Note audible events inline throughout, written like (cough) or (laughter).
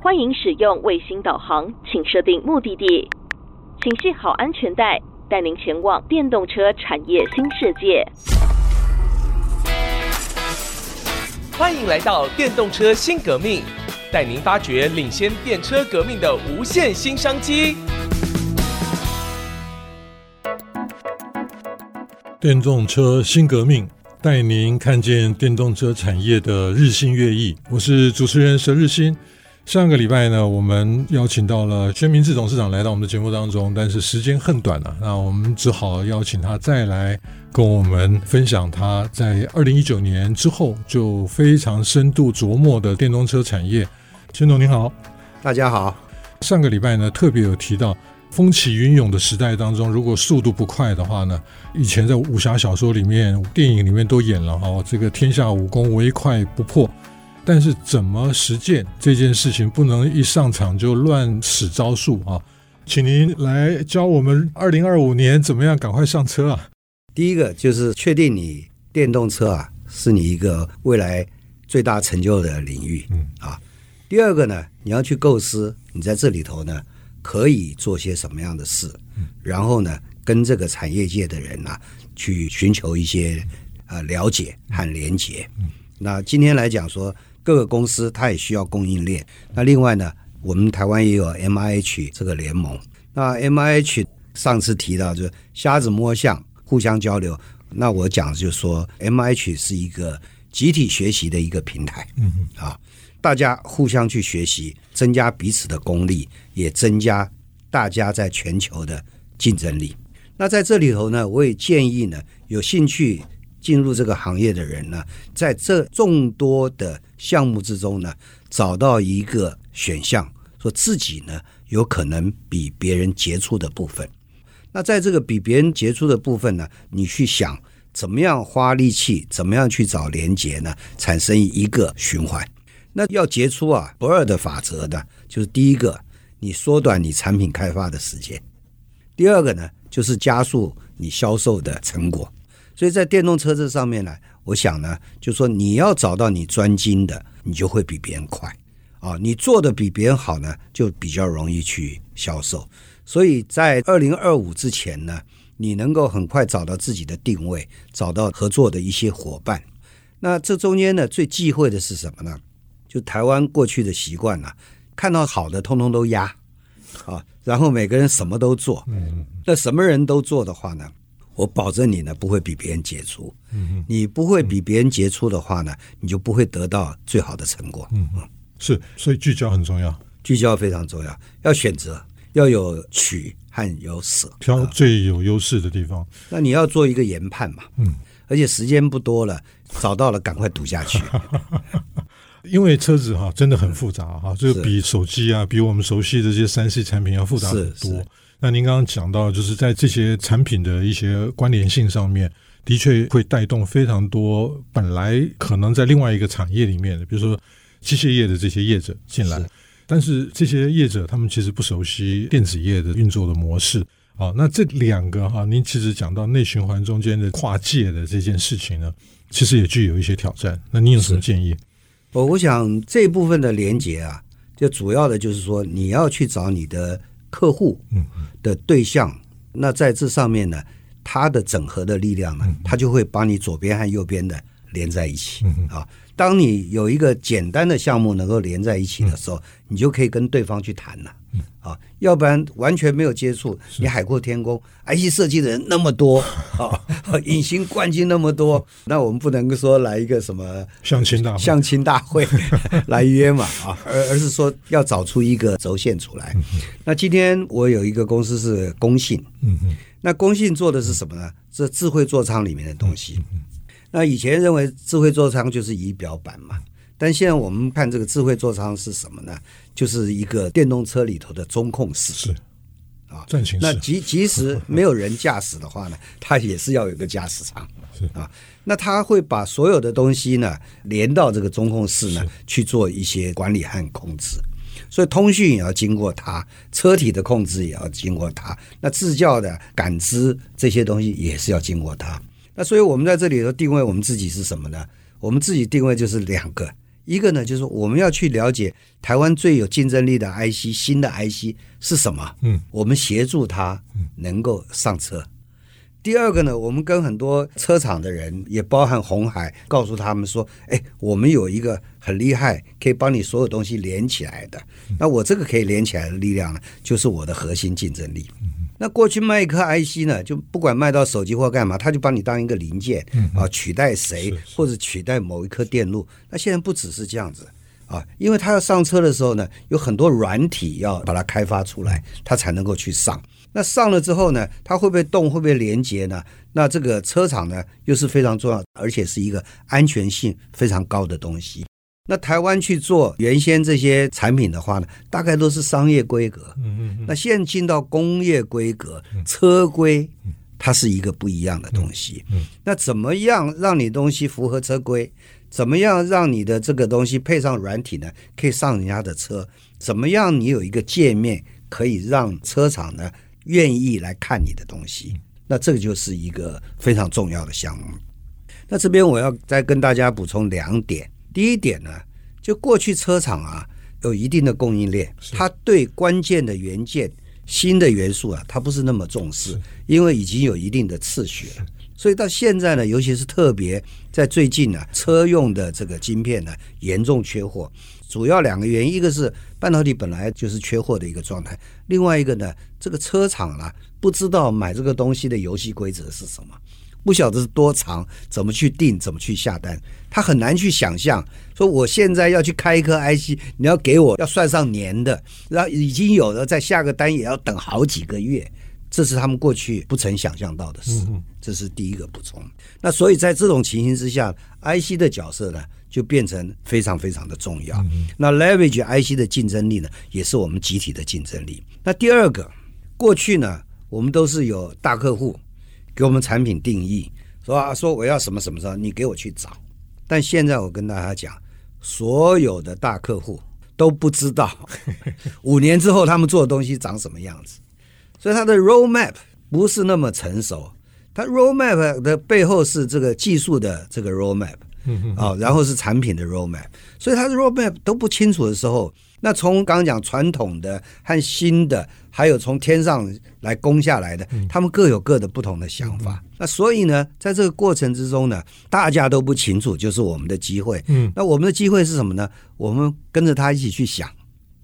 欢迎使用卫星导航，请设定目的地，请系好安全带，带您前往电动车产业新世界。欢迎来到电动车新革命，带您发掘领先电车革命的无限新商机。电动车新革命，带您看见电动车产业的日新月异。我是主持人佘日新。上个礼拜呢，我们邀请到了宣明智董事长来到我们的节目当中，但是时间很短了，那我们只好邀请他再来跟我们分享他在二零一九年之后就非常深度琢磨的电动车产业。宣总您好，大家好。上个礼拜呢，特别有提到风起云涌的时代当中，如果速度不快的话呢，以前在武侠小说里面、电影里面都演了哈，这个天下武功唯快不破。但是怎么实践这件事情，不能一上场就乱使招数啊！请您来教我们，二零二五年怎么样赶快上车啊？第一个就是确定你电动车啊是你一个未来最大成就的领域，嗯啊。第二个呢，你要去构思你在这里头呢可以做些什么样的事，然后呢跟这个产业界的人啊去寻求一些呃了解和连结。那今天来讲说。各个公司它也需要供应链。那另外呢，我们台湾也有 MIH 这个联盟。那 MIH 上次提到就是瞎子摸象，互相交流。那我讲就是说，MIH 是一个集体学习的一个平台。嗯嗯。啊，大家互相去学习，增加彼此的功力，也增加大家在全球的竞争力。那在这里头呢，我也建议呢，有兴趣。进入这个行业的人呢，在这众多的项目之中呢，找到一个选项，说自己呢有可能比别人杰出的部分。那在这个比别人杰出的部分呢，你去想怎么样花力气，怎么样去找连接呢，产生一个循环。那要杰出啊，不二的法则呢，就是第一个，你缩短你产品开发的时间；第二个呢，就是加速你销售的成果。所以在电动车这上面呢，我想呢，就是说你要找到你专精的，你就会比别人快啊。你做的比别人好呢，就比较容易去销售。所以在二零二五之前呢，你能够很快找到自己的定位，找到合作的一些伙伴。那这中间呢，最忌讳的是什么呢？就台湾过去的习惯啊，看到好的通通都压啊，然后每个人什么都做。那什么人都做的话呢？我保证你呢不会比别人杰出，嗯，你不会比别人杰出的话呢，你就不会得到最好的成果。嗯嗯，是，所以聚焦很重要，聚焦非常重要，要选择，要有取和有舍，挑最有优势的地方。那你要做一个研判嘛，嗯，而且时间不多了，找到了赶快赌下去。(laughs) 因为车子哈真的很复杂哈，这个比手机啊，比我们熟悉的这些三 C 产品要复杂很多。那您刚刚讲到，就是在这些产品的一些关联性上面，的确会带动非常多本来可能在另外一个产业里面的，比如说机械业的这些业者进来，但是这些业者他们其实不熟悉电子业的运作的模式啊。那这两个哈，您其实讲到内循环中间的跨界的这件事情呢，其实也具有一些挑战。那您有什么建议？我我想这部分的连接啊，就主要的就是说你要去找你的。客户的对象，那在这上面呢，它的整合的力量呢，它就会把你左边和右边的连在一起啊。当你有一个简单的项目能够连在一起的时候，你就可以跟对方去谈了。嗯，啊，要不然完全没有接触，你海阔天空，IC 设计的人那么多 (laughs) 啊，隐形冠军那么多，那我们不能说来一个什么相亲大相亲大会 (laughs) 来约嘛啊，而而是说要找出一个轴线出来。那今天我有一个公司是工信，嗯嗯，那工信做的是什么呢？是智慧座舱里面的东西。那以前认为智慧座舱就是仪表板嘛。但现在我们看这个智慧座舱是什么呢？就是一个电动车里头的中控室，是啊，那即即使没有人驾驶的话呢，它也是要有个驾驶舱，是啊。那它会把所有的东西呢连到这个中控室呢去做一些管理和控制，所以通讯也要经过它，车体的控制也要经过它，那自教的感知这些东西也是要经过它。那所以我们在这里头定位我们自己是什么呢？我们自己定位就是两个。一个呢，就是我们要去了解台湾最有竞争力的 IC 新的 IC 是什么？嗯，我们协助他能够上车。第二个呢，我们跟很多车厂的人，也包含红海，告诉他们说：“哎，我们有一个很厉害，可以帮你所有东西连起来的。那我这个可以连起来的力量呢，就是我的核心竞争力。那过去卖一颗 IC 呢，就不管卖到手机或干嘛，他就把你当一个零件啊，取代谁或者取代某一颗电路。那现在不只是这样子啊，因为他要上车的时候呢，有很多软体要把它开发出来，它才能够去上。”那上了之后呢，它会不会动？会不会连接呢？那这个车厂呢，又是非常重要，而且是一个安全性非常高的东西。那台湾去做原先这些产品的话呢，大概都是商业规格。嗯嗯嗯。那现在进到工业规格，车规，它是一个不一样的东西。嗯。那怎么样让你东西符合车规？怎么样让你的这个东西配上软体呢？可以上人家的车？怎么样你有一个界面可以让车厂呢？愿意来看你的东西，那这个就是一个非常重要的项目。那这边我要再跟大家补充两点。第一点呢，就过去车厂啊有一定的供应链，它对关键的元件、新的元素啊，它不是那么重视，因为已经有一定的次序了。所以到现在呢，尤其是特别在最近呢，车用的这个晶片呢严重缺货。主要两个原因，一个是半导体本来就是缺货的一个状态，另外一个呢，这个车厂啊不知道买这个东西的游戏规则是什么，不晓得是多长，怎么去定，怎么去下单，他很难去想象。说我现在要去开一颗 IC，你要给我要算上年的，然后已经有了，再下个单也要等好几个月，这是他们过去不曾想象到的事。这是第一个补充。那所以在这种情形之下，IC 的角色呢？就变成非常非常的重要。那 leverage IC 的竞争力呢，也是我们集体的竞争力。那第二个，过去呢，我们都是有大客户给我们产品定义，说啊，说我要什么什么时候，你给我去找。但现在我跟大家讲，所有的大客户都不知道 (laughs) 五年之后他们做的东西长什么样子，所以他的 roadmap 不是那么成熟。他 roadmap 的背后是这个技术的这个 roadmap。嗯啊，然后是产品的 roadmap，所以它的 roadmap 都不清楚的时候，那从刚刚讲传统的和新的，还有从天上来攻下来的，他们各有各的不同的想法。那所以呢，在这个过程之中呢，大家都不清楚，就是我们的机会。嗯，那我们的机会是什么呢？我们跟着他一起去想，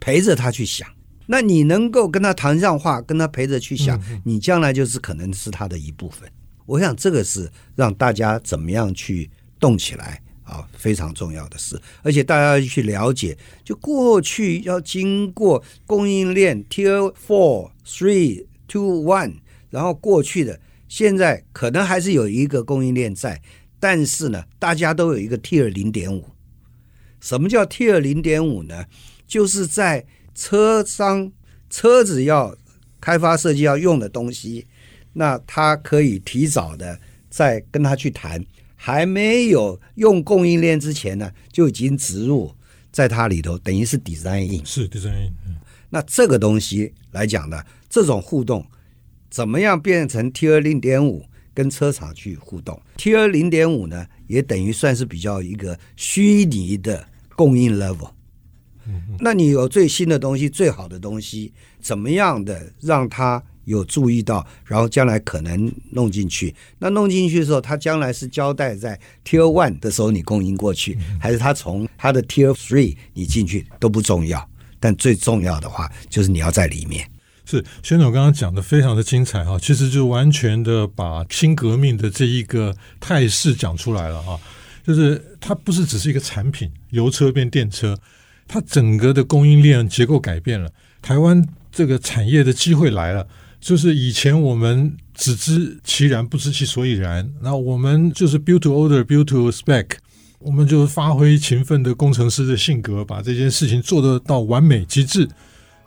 陪着他去想。那你能够跟他谈上话，跟他陪着去想，你将来就是可能是他的一部分。我想这个是让大家怎么样去。动起来啊，非常重要的事，而且大家要去了解，就过去要经过供应链 Tier Four、Three、Two、One，然后过去的，现在可能还是有一个供应链在，但是呢，大家都有一个 Tier 零点五。什么叫 Tier 零点五呢？就是在车商车子要开发设计要用的东西，那他可以提早的再跟他去谈。还没有用供应链之前呢，就已经植入在它里头，等于是 design in，是 design in。那这个东西来讲呢，这种互动怎么样变成 Tier 零点五跟车厂去互动？Tier 零点五呢，也等于算是比较一个虚拟的供应 level。那你有最新的东西、最好的东西，怎么样的让它？有注意到，然后将来可能弄进去。那弄进去的时候，他将来是交代在 Tier One 的时候你供应过去，还是他从他的 Tier Three 你进去都不重要。但最重要的话，就是你要在里面。是，宣总刚刚讲的非常的精彩哈，其实就完全的把新革命的这一个态势讲出来了哈。就是它不是只是一个产品，油车变电车，它整个的供应链结构改变了，台湾这个产业的机会来了。就是以前我们只知其然，不知其所以然。那我们就是 build to order，build to spec，我们就发挥勤奋的工程师的性格，把这件事情做得到完美极致。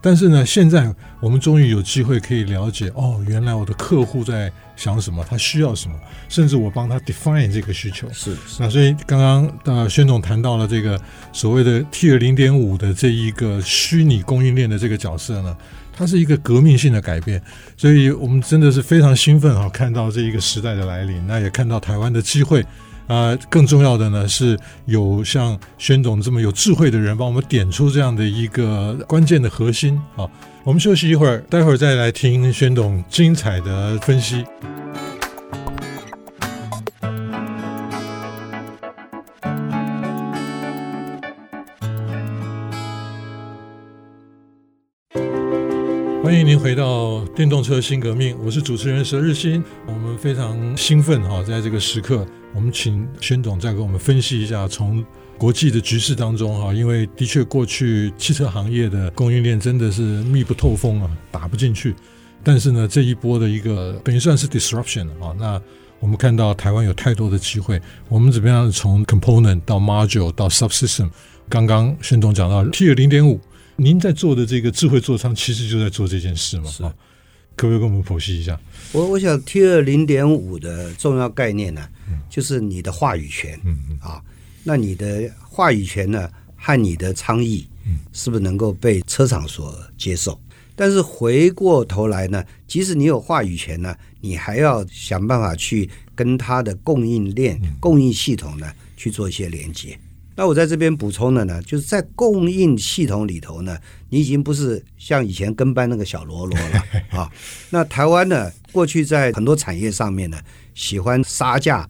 但是呢，现在我们终于有机会可以了解，哦，原来我的客户在想什么，他需要什么，甚至我帮他 define 这个需求。是，是。那所以刚刚呃，宣总谈到了这个所谓的 Tier 零点五的这一个虚拟供应链的这个角色呢。它是一个革命性的改变，所以我们真的是非常兴奋啊！看到这一个时代的来临，那也看到台湾的机会，啊、更重要的呢是有像宣总这么有智慧的人帮我们点出这样的一个关键的核心啊。我们休息一会儿，待会儿再来听宣总精彩的分析。欢迎您回到电动车新革命，我是主持人佘日新。我们非常兴奋哈，在这个时刻，我们请宣总再给我们分析一下，从国际的局势当中哈，因为的确过去汽车行业的供应链真的是密不透风啊，打不进去。但是呢，这一波的一个等于算是 disruption 啊，那我们看到台湾有太多的机会，我们怎么样从 component 到 module 到 subsystem？刚刚宣总讲到 Tier 零点五。您在做的这个智慧座舱，其实就在做这件事嘛？啊，可不可以跟我们剖析一下？我我想 Tier 零点五的重要概念呢，嗯、就是你的话语权。嗯嗯啊，那你的话语权呢，和你的倡议，是不是能够被车厂所接受？嗯、但是回过头来呢，即使你有话语权呢，你还要想办法去跟它的供应链、嗯、供应系统呢去做一些连接。那我在这边补充的呢，就是在供应系统里头呢，你已经不是像以前跟班那个小喽啰了 (laughs) 啊。那台湾呢，过去在很多产业上面呢，喜欢杀价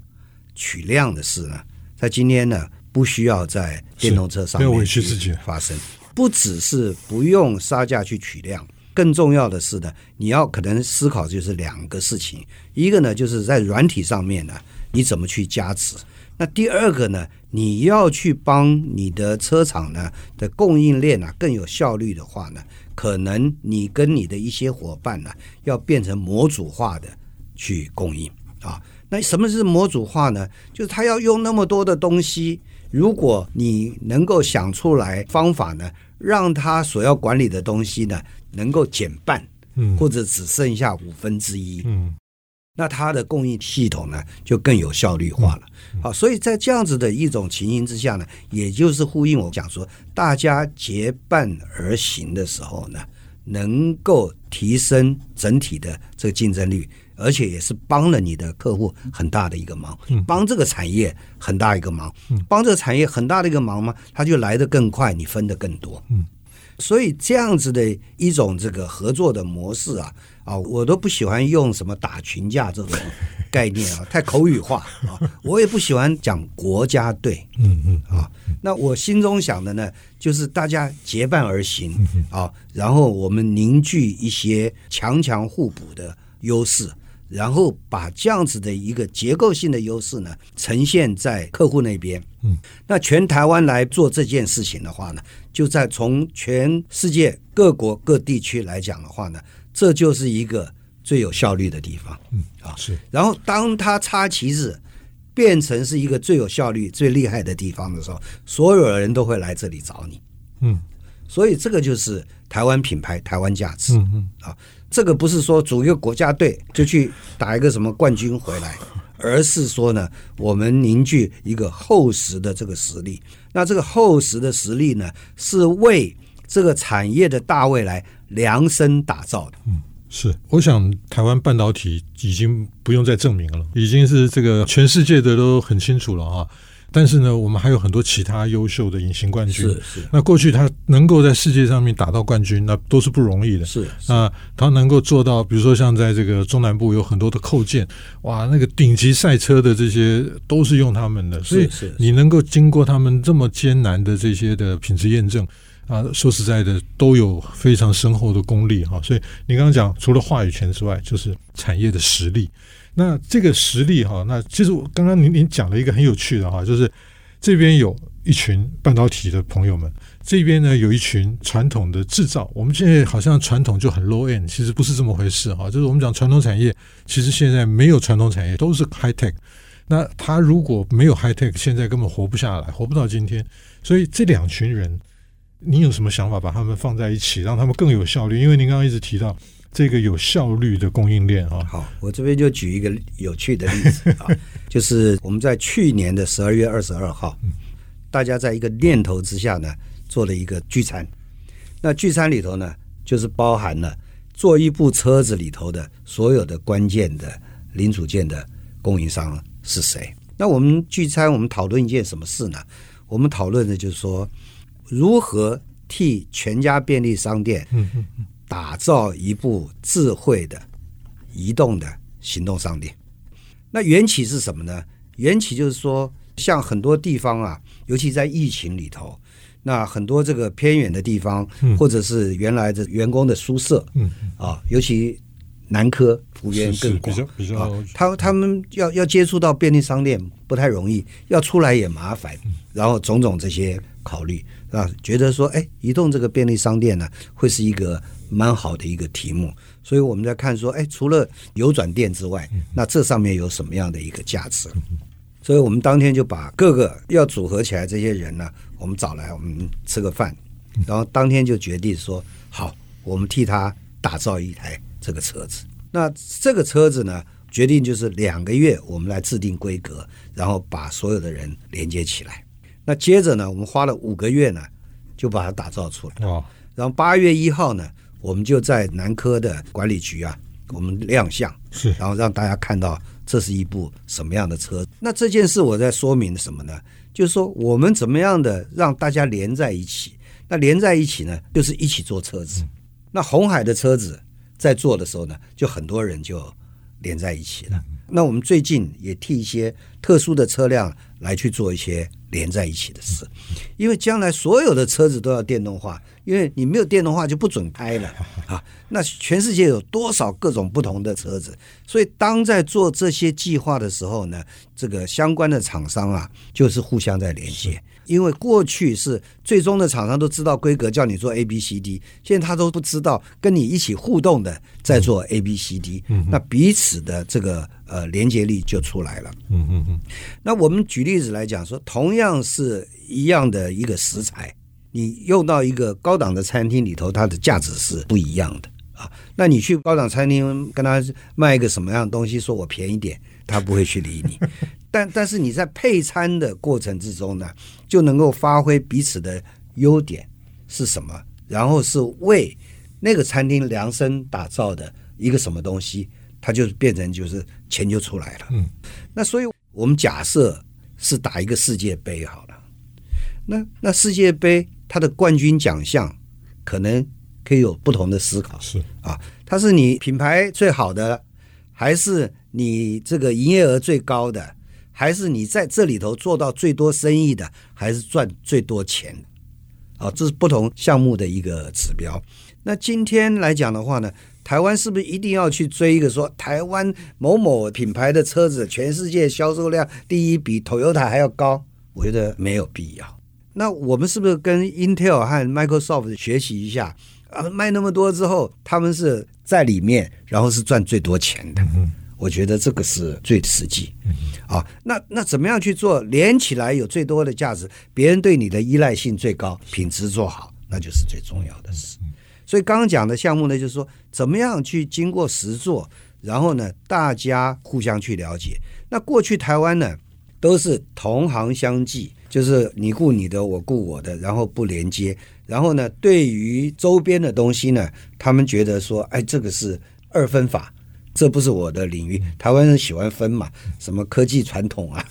取量的事呢，在今天呢，不需要在电动车上面去发生。不只是不用杀价去取量，更重要的是呢，你要可能思考就是两个事情，一个呢，就是在软体上面呢，你怎么去加持。那第二个呢，你要去帮你的车厂呢的供应链啊更有效率的话呢，可能你跟你的一些伙伴呢要变成模组化的去供应啊。那什么是模组化呢？就是他要用那么多的东西，如果你能够想出来方法呢，让他所要管理的东西呢能够减半，嗯，或者只剩下五分之一，嗯。那它的供应系统呢，就更有效率化了。好，所以在这样子的一种情形之下呢，也就是呼应我讲说，大家结伴而行的时候呢，能够提升整体的这个竞争力，而且也是帮了你的客户很大的一个忙，帮这个产业很大一个忙，帮这个产业很大的一个忙嘛，它就来得更快，你分得更多。所以这样子的一种这个合作的模式啊。啊，我都不喜欢用什么打群架这种 (laughs) 概念啊，太口语化啊。我也不喜欢讲国家队，嗯嗯啊。那我心中想的呢，就是大家结伴而行啊，然后我们凝聚一些强强互补的优势，然后把这样子的一个结构性的优势呢，呈现在客户那边。嗯，那全台湾来做这件事情的话呢，就在从全世界各国各地区来讲的话呢。这就是一个最有效率的地方，嗯啊是。然后当他插旗子变成是一个最有效率、最厉害的地方的时候，所有人都会来这里找你，嗯。所以这个就是台湾品牌、台湾价值，嗯嗯啊。这个不是说组一个国家队就去打一个什么冠军回来，(laughs) 而是说呢，我们凝聚一个厚实的这个实力。那这个厚实的实力呢，是为这个产业的大未来量身打造的。嗯，是，我想台湾半导体已经不用再证明了，已经是这个全世界的都很清楚了啊。但是呢，我们还有很多其他优秀的隐形冠军。是是。那过去他能够在世界上面打到冠军，那都是不容易的。是。啊，他能够做到，比如说像在这个中南部有很多的扣件，哇，那个顶级赛车的这些都是用他们的。所以你能够经过他们这么艰难的这些的品质验证。啊，说实在的，都有非常深厚的功力哈。所以你刚刚讲，除了话语权之外，就是产业的实力。那这个实力哈，那其实我刚刚您您讲了一个很有趣的哈，就是这边有一群半导体的朋友们，这边呢有一群传统的制造。我们现在好像传统就很 low end，其实不是这么回事哈。就是我们讲传统产业，其实现在没有传统产业，都是 high tech。那他如果没有 high tech，现在根本活不下来，活不到今天。所以这两群人。你有什么想法把它们放在一起，让他们更有效率？因为您刚刚一直提到这个有效率的供应链啊。好，我这边就举一个有趣的例子啊，(laughs) 就是我们在去年的十二月二十二号，大家在一个念头之下呢，做了一个聚餐。那聚餐里头呢，就是包含了做一部车子里头的所有的关键的零组件的供应商是谁那我们聚餐，我们讨论一件什么事呢？我们讨论的就是说，如何替全家便利商店打造一部智慧的移动的行动商店。那缘起是什么呢？缘起就是说，像很多地方啊，尤其在疫情里头，那很多这个偏远的地方，或者是原来的员工的宿舍，啊，尤其。南科幅员更广，啊，他他们要要接触到便利商店不太容易，要出来也麻烦，然后种种这些考虑啊，觉得说，哎，移动这个便利商店呢，会是一个蛮好的一个题目，所以我们在看说，哎，除了有转店之外，那这上面有什么样的一个价值？所以我们当天就把各个要组合起来这些人呢，我们找来，我们吃个饭，然后当天就决定说，好，我们替他打造一台。这个车子，那这个车子呢，决定就是两个月，我们来制定规格，然后把所有的人连接起来。那接着呢，我们花了五个月呢，就把它打造出来。哦，然后八月一号呢，我们就在南科的管理局啊，我们亮相，是，然后让大家看到这是一部什么样的车。那这件事我在说明什么呢？就是说我们怎么样的让大家连在一起？那连在一起呢，就是一起做车子。那红海的车子。在做的时候呢，就很多人就连在一起了。那我们最近也替一些特殊的车辆来去做一些连在一起的事，因为将来所有的车子都要电动化，因为你没有电动化就不准开了 (laughs) 啊。那全世界有多少各种不同的车子？所以当在做这些计划的时候呢，这个相关的厂商啊，就是互相在连接。因为过去是最终的厂商都知道规格，叫你做 A B C D，现在他都不知道，跟你一起互动的在做 A B C D，那彼此的这个呃连接力就出来了。嗯嗯嗯。那我们举例子来讲说，同样是一样的一个食材，你用到一个高档的餐厅里头，它的价值是不一样的啊。那你去高档餐厅跟他卖一个什么样的东西，说我便宜点，他不会去理你。但但是你在配餐的过程之中呢，就能够发挥彼此的优点是什么，然后是为那个餐厅量身打造的一个什么东西，它就变成就是钱就出来了。嗯，那所以我们假设是打一个世界杯好了，那那世界杯它的冠军奖项可能可以有不同的思考，是啊，它是你品牌最好的，还是你这个营业额最高的？还是你在这里头做到最多生意的，还是赚最多钱？啊，这是不同项目的一个指标。那今天来讲的话呢，台湾是不是一定要去追一个说台湾某某品牌的车子全世界销售量第一，比 Toyota 还要高？我觉得没有必要。那我们是不是跟 Intel 和 Microsoft 学习一下？啊，卖那么多之后，他们是在里面，然后是赚最多钱的。我觉得这个是最实际，啊，那那怎么样去做连起来有最多的价值？别人对你的依赖性最高，品质做好，那就是最重要的事。所以刚刚讲的项目呢，就是说怎么样去经过实做，然后呢，大家互相去了解。那过去台湾呢，都是同行相忌，就是你顾你的，我顾我的，然后不连接。然后呢，对于周边的东西呢，他们觉得说，哎，这个是二分法。这不是我的领域，台湾人喜欢分嘛，什么科技传统啊，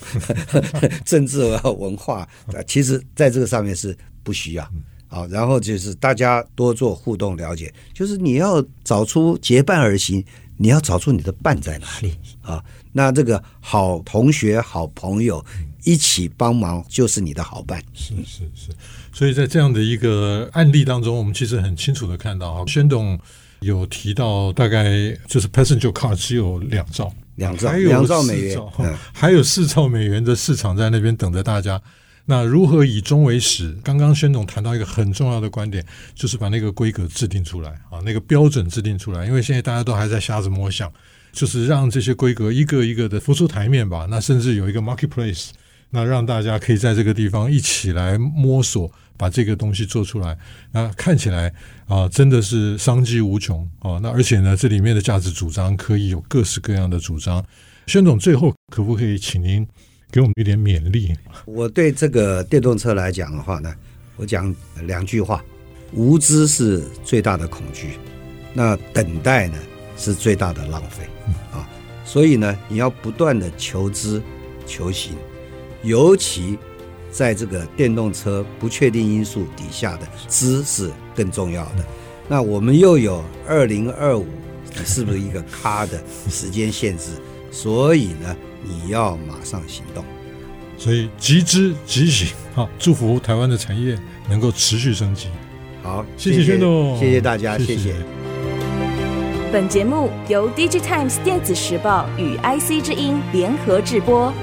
(laughs) 政治文化啊，其实在这个上面是不需要好。然后就是大家多做互动了解，就是你要找出结伴而行，你要找出你的伴在哪里啊？那这个好同学、好朋友一起帮忙，就是你的好伴。是是是，所以在这样的一个案例当中，我们其实很清楚的看到啊，宣董。有提到大概就是 passenger car 只有两兆，两兆，两兆美元，(laughs) 还有四兆美元的市场在那边等着大家。那如何以终为始？刚刚宣总谈到一个很重要的观点，就是把那个规格制定出来啊，那个标准制定出来。因为现在大家都还在瞎子摸象，就是让这些规格一个一个的浮出台面吧。那甚至有一个 marketplace，那让大家可以在这个地方一起来摸索。把这个东西做出来，那看起来啊，真的是商机无穷啊！那而且呢，这里面的价值主张可以有各式各样的主张。宣总，最后可不可以请您给我们一点勉励？我对这个电动车来讲的话呢，我讲两句话：无知是最大的恐惧，那等待呢是最大的浪费啊！所以呢，你要不断的求知，求行，尤其在这个电动车不确定因素底下的知是更重要的。那我们又有二零二五，你是不是一个咖的时间限制？所以呢，你要马上行动。所以即知即行，好，祝福台湾的产业能够持续升级。好，谢谢宣总，谢谢大家，谢谢。谢谢本节目由 DigiTimes 电子时报与 IC 之音联合制播。